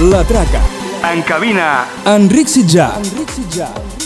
La Traca. En cabina, Enric Sitjar. Enric Sitjar.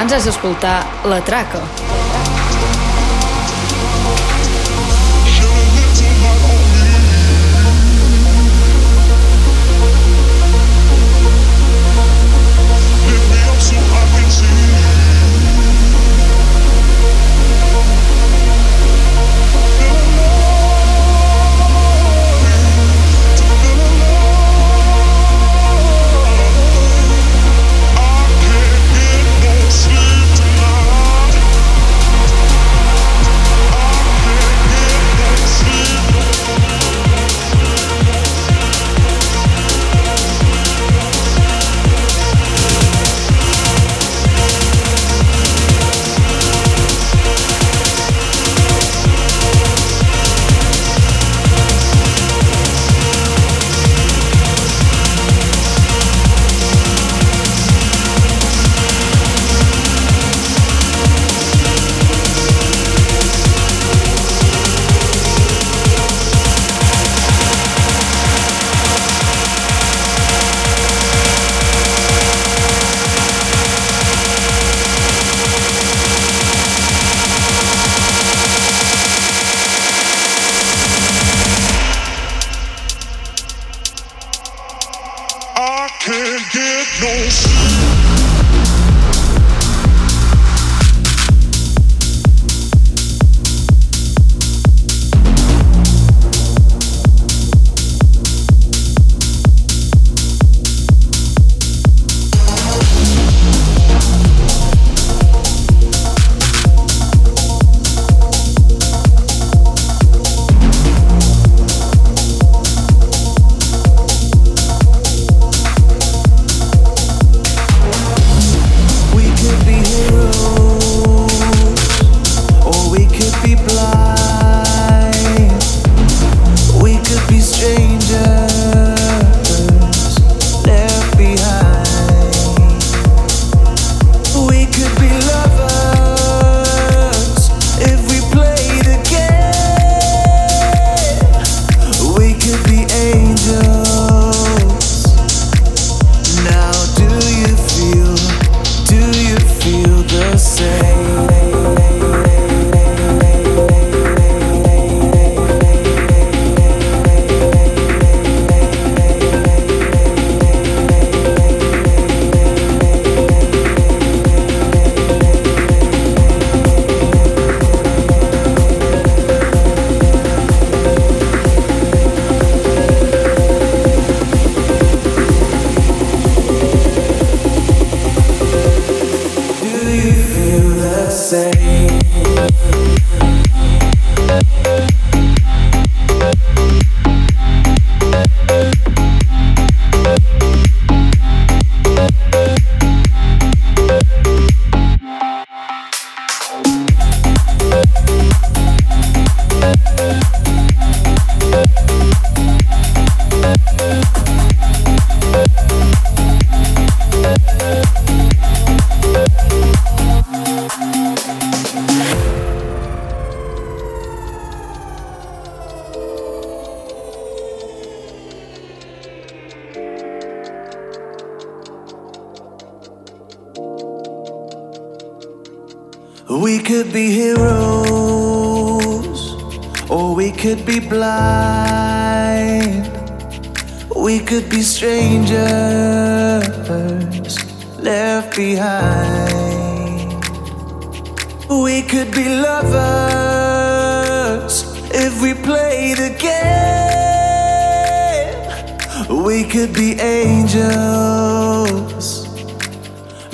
Abans has d'escoltar La Traca. could be blind, we could be strangers left behind. We could be lovers if we played the game. We could be angels.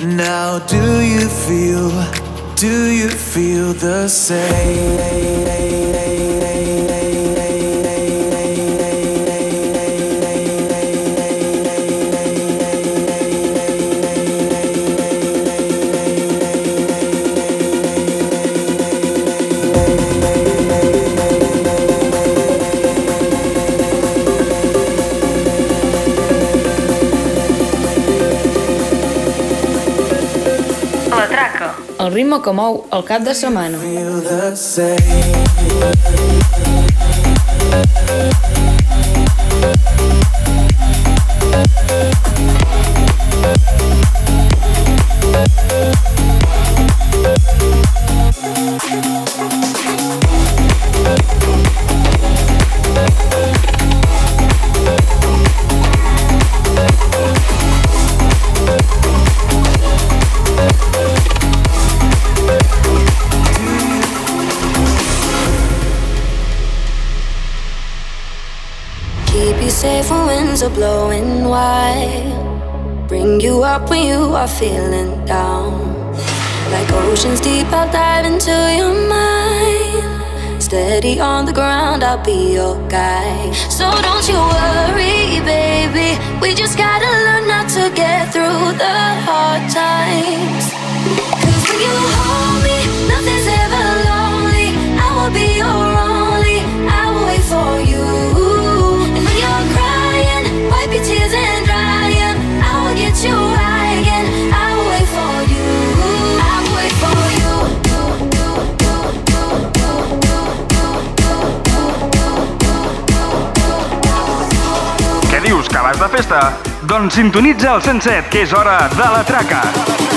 Now, do you feel, do you feel the same? que mou el cap de setmana. Feel when you are feeling down. Like oceans deep, I'll dive into your mind. Steady on the ground, I'll be your guide. So don't you worry, baby. We just gotta learn not to get through the hard. estàs de festa? Doncs sintonitza el 107, que és hora de la traca. La traca.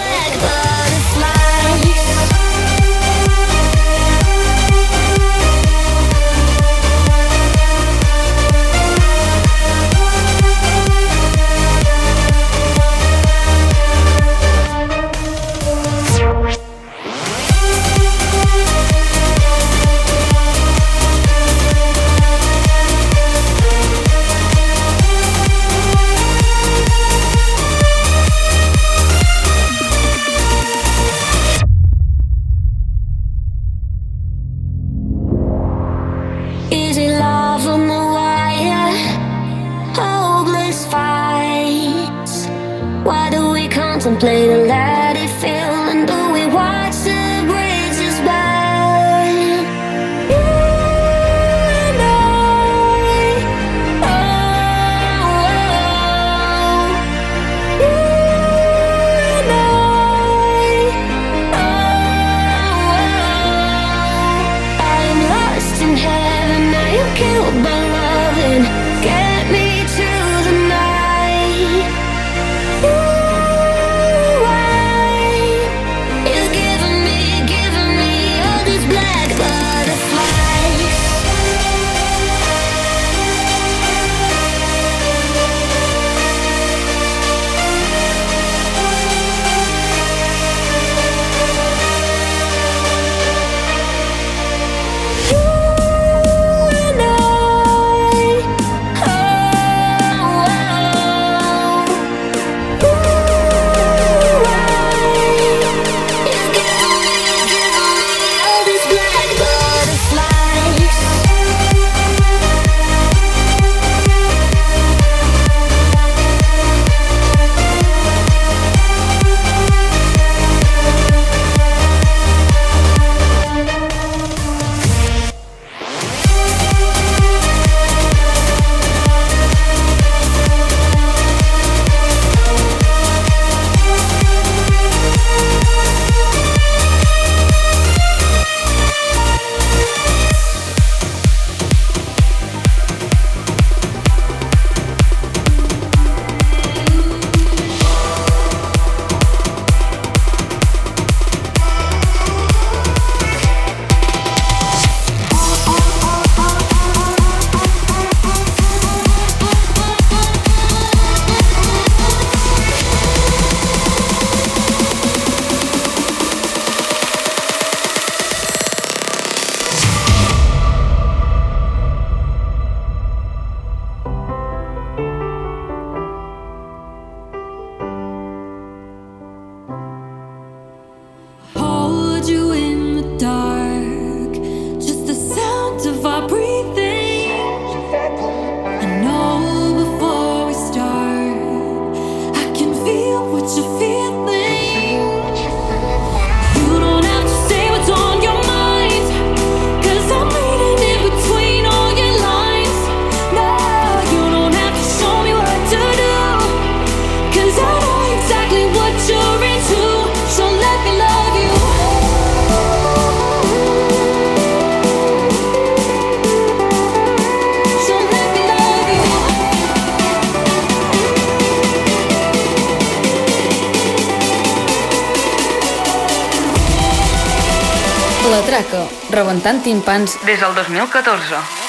rebentant timpans des del 2014.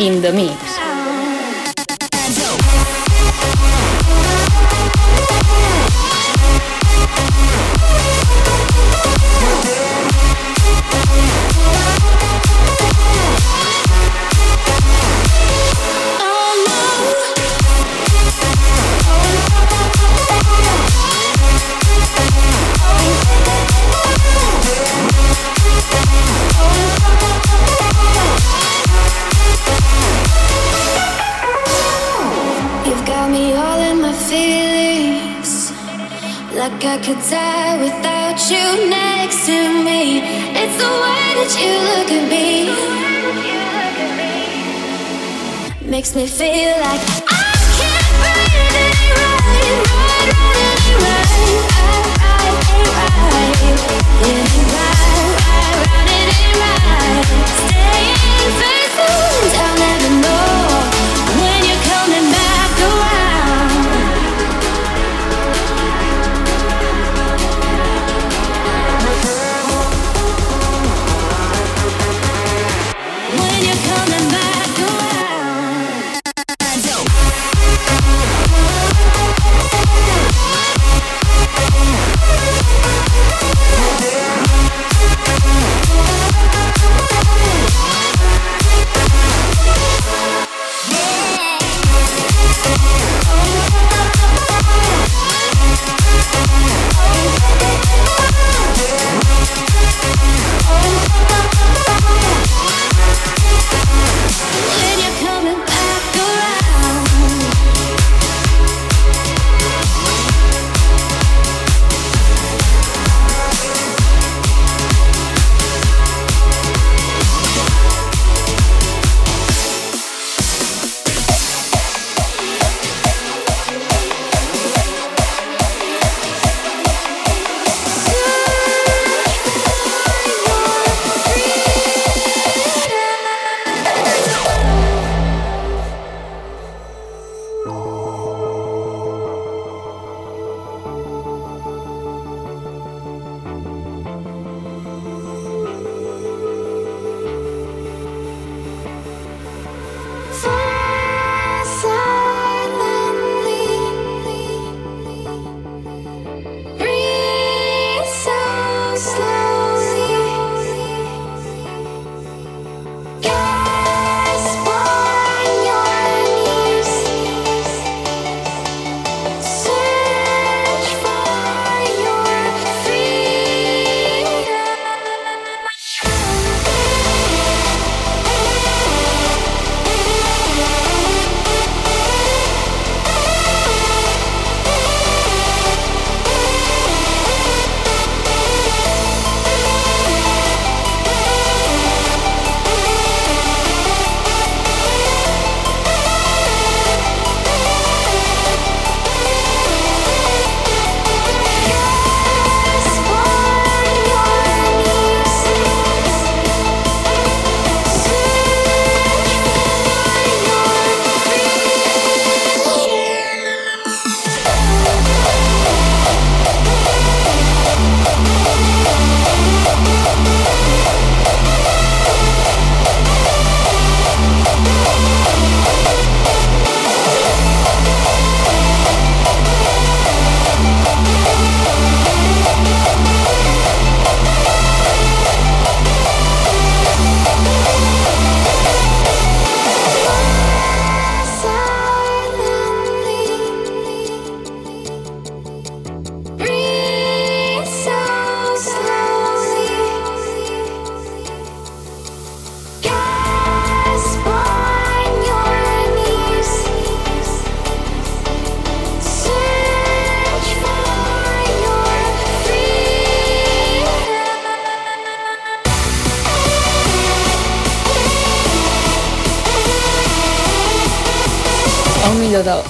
In the mix. I could die without you next to me. It's the way that you look at me. Makes me feel like I can't breathe. It ain't right, right, right. Ain't right, right, right. It ain't right, right, right. It ain't right. Staying faithful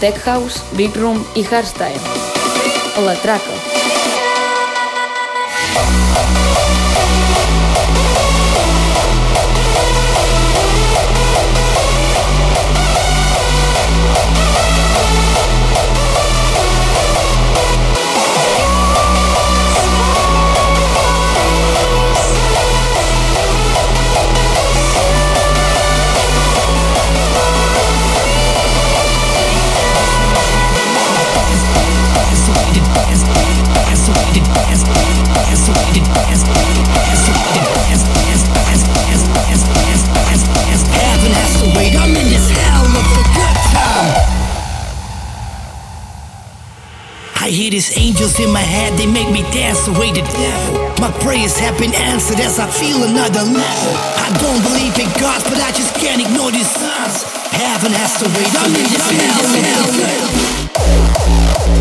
Tech House, Big Room i Hardstyle. La Traca. I hear these angels in my head, they make me dance away the devil. My prayers have been answered as I feel another level. I don't believe in God, but I just can't ignore these signs. Heaven has to wait, I'm in this hell of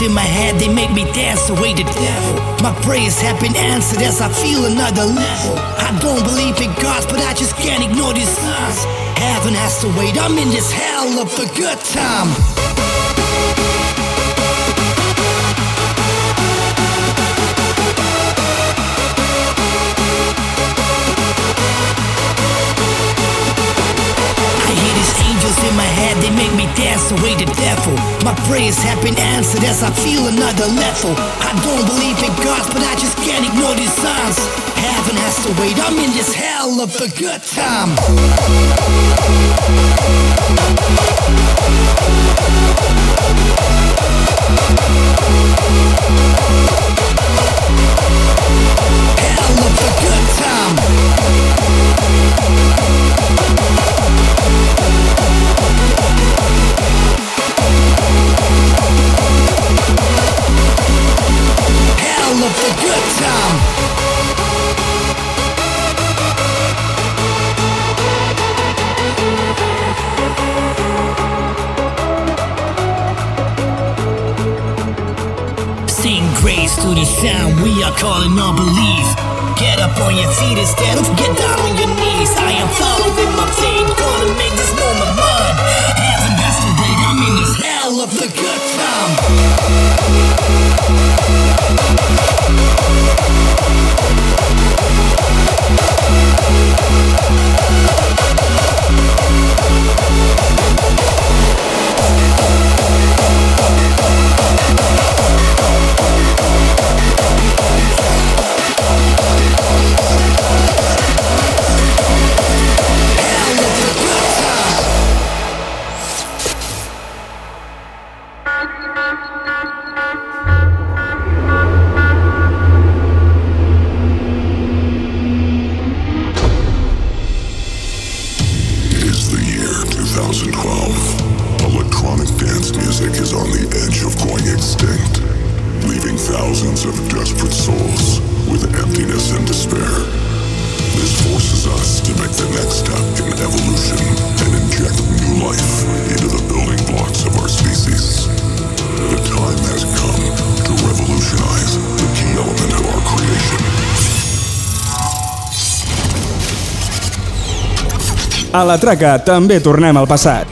In my head, they make me dance away the devil. My prayers have been answered as I feel another level. I don't believe in God, but I just can't ignore these signs. Heaven has to wait, I'm in this hell of a good time. The devil. My prayers have been answered as I feel another level. I don't believe in God, but I just can't ignore these signs. Heaven has to wait, I'm in this hell of a good time. Hell of a good time. Calling unbelief. Get up on your feet instead of get down on your knees. I am following la traca també tornem al passat.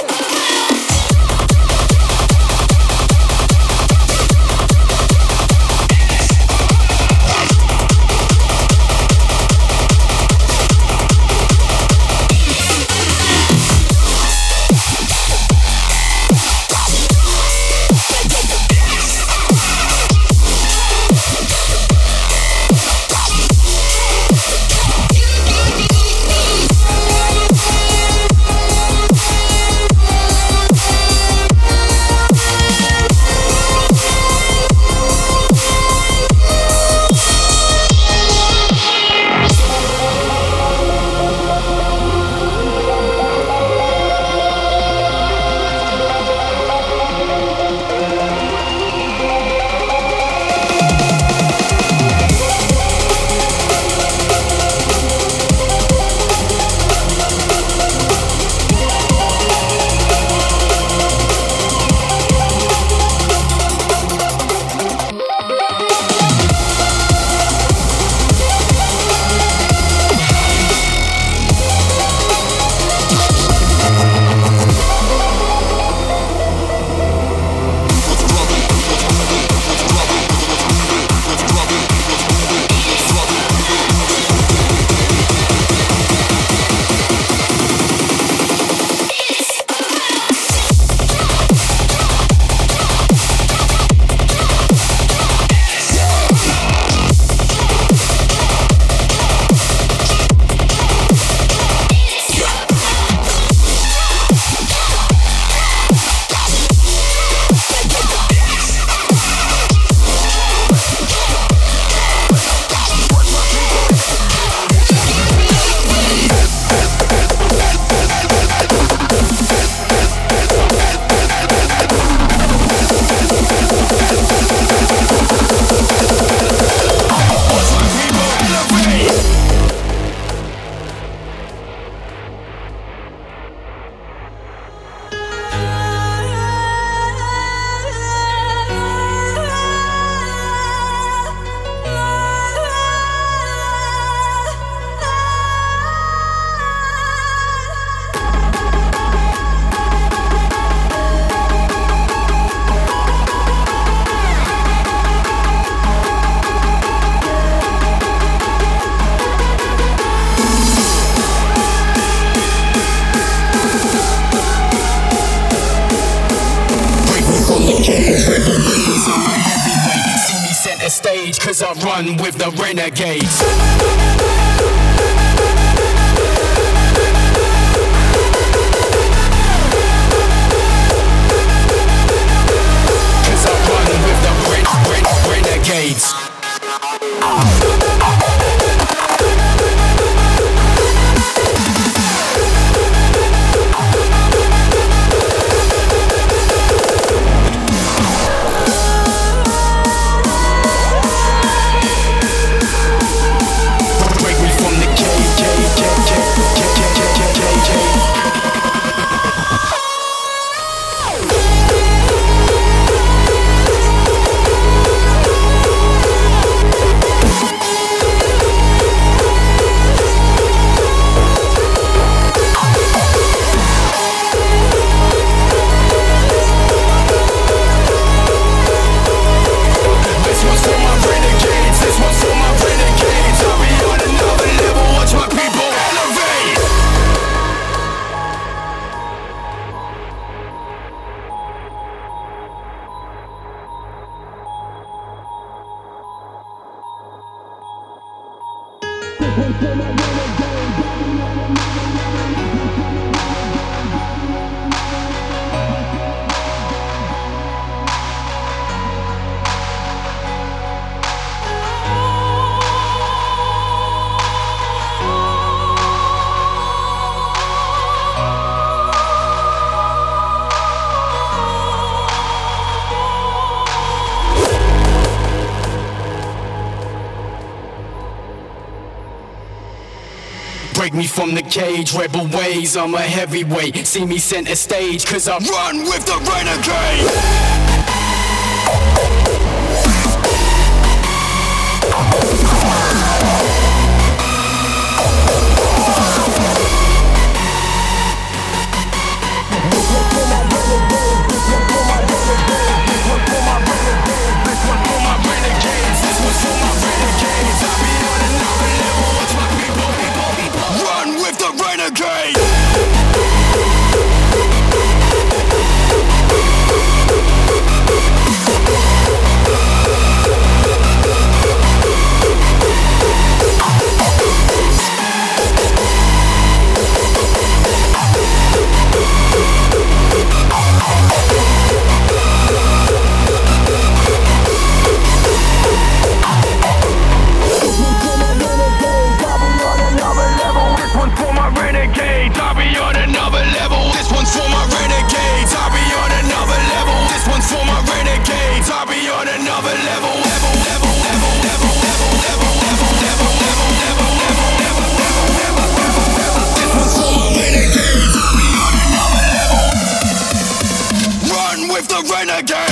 one with the renegades. Stick on my game again. Break me from the cage, rebel ways, I'm a heavyweight. See me center stage, cause I run with the renegade. The the renegade.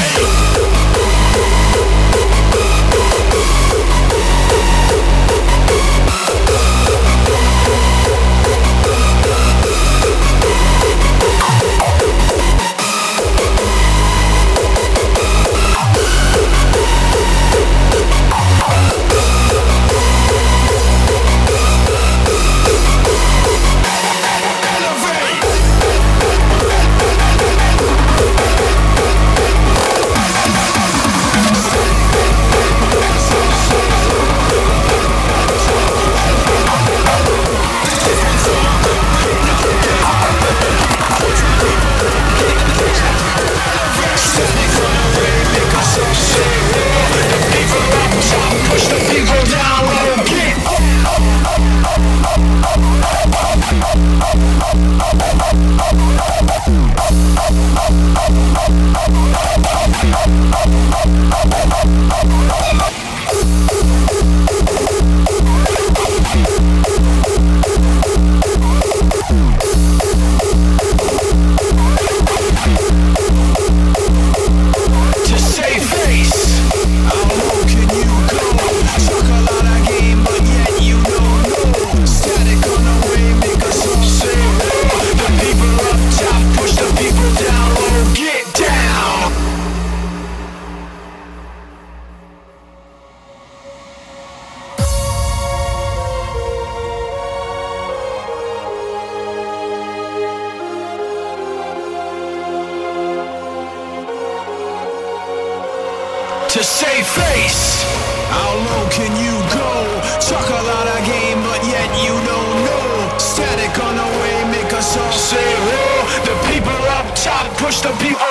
the people.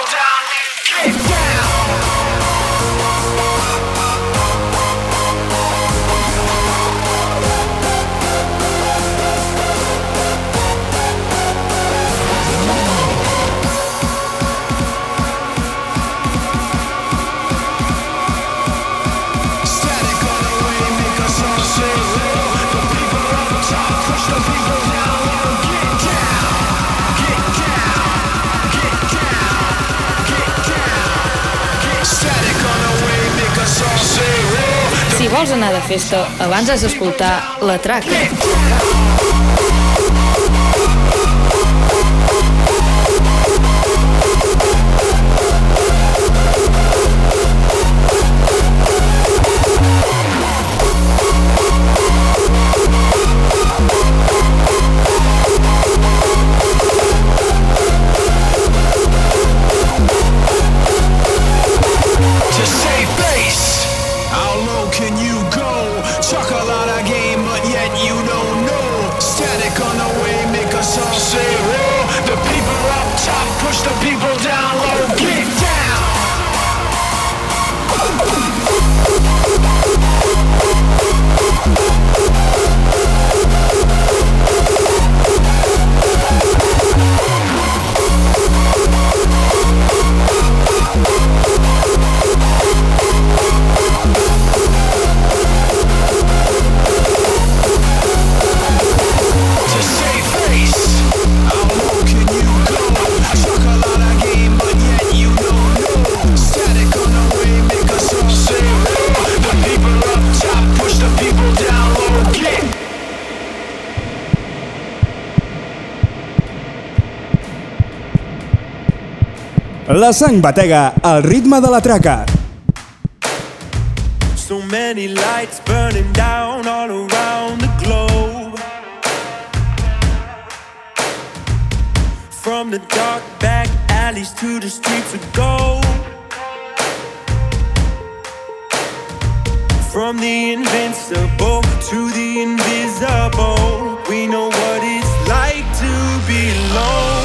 Vols anar de festa? Abans has d'escoltar La Traca. La sang batega al ritme de la traca. So many lights burning down all around the globe. From the dark back alleys to the streets of gold. From the invincible to the invisible, we know what it's like to be alone.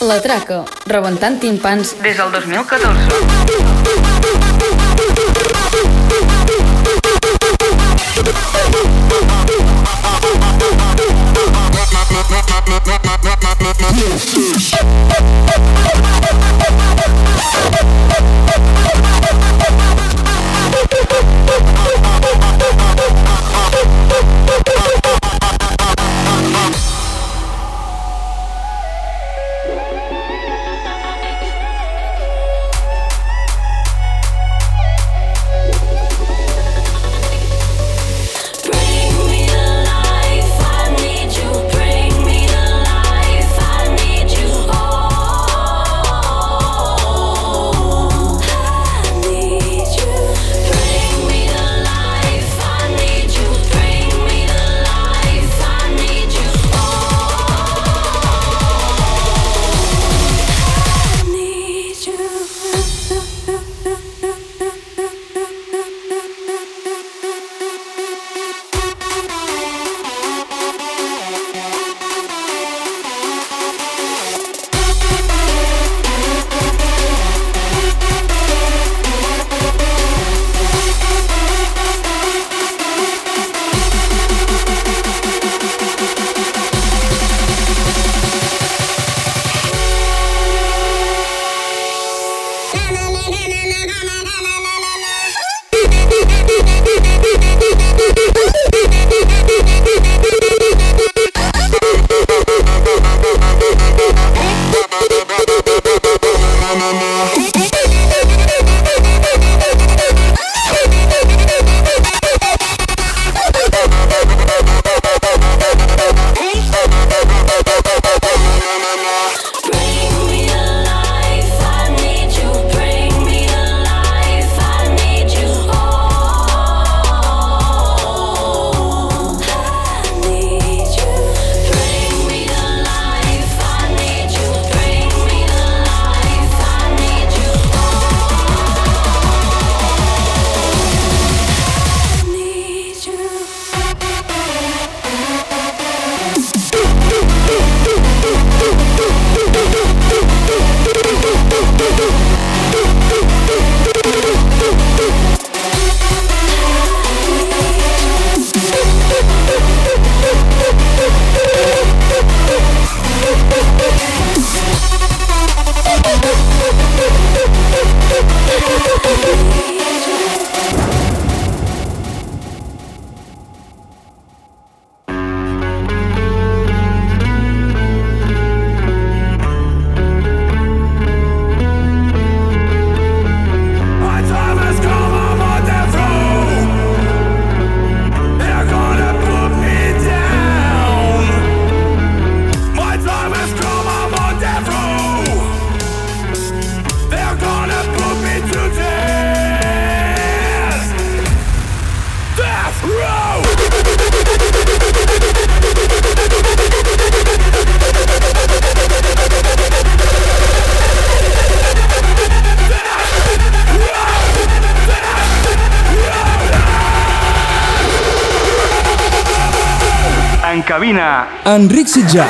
La Traca, rebentant timpans des del 2014. En cabina, Enric Sitjar.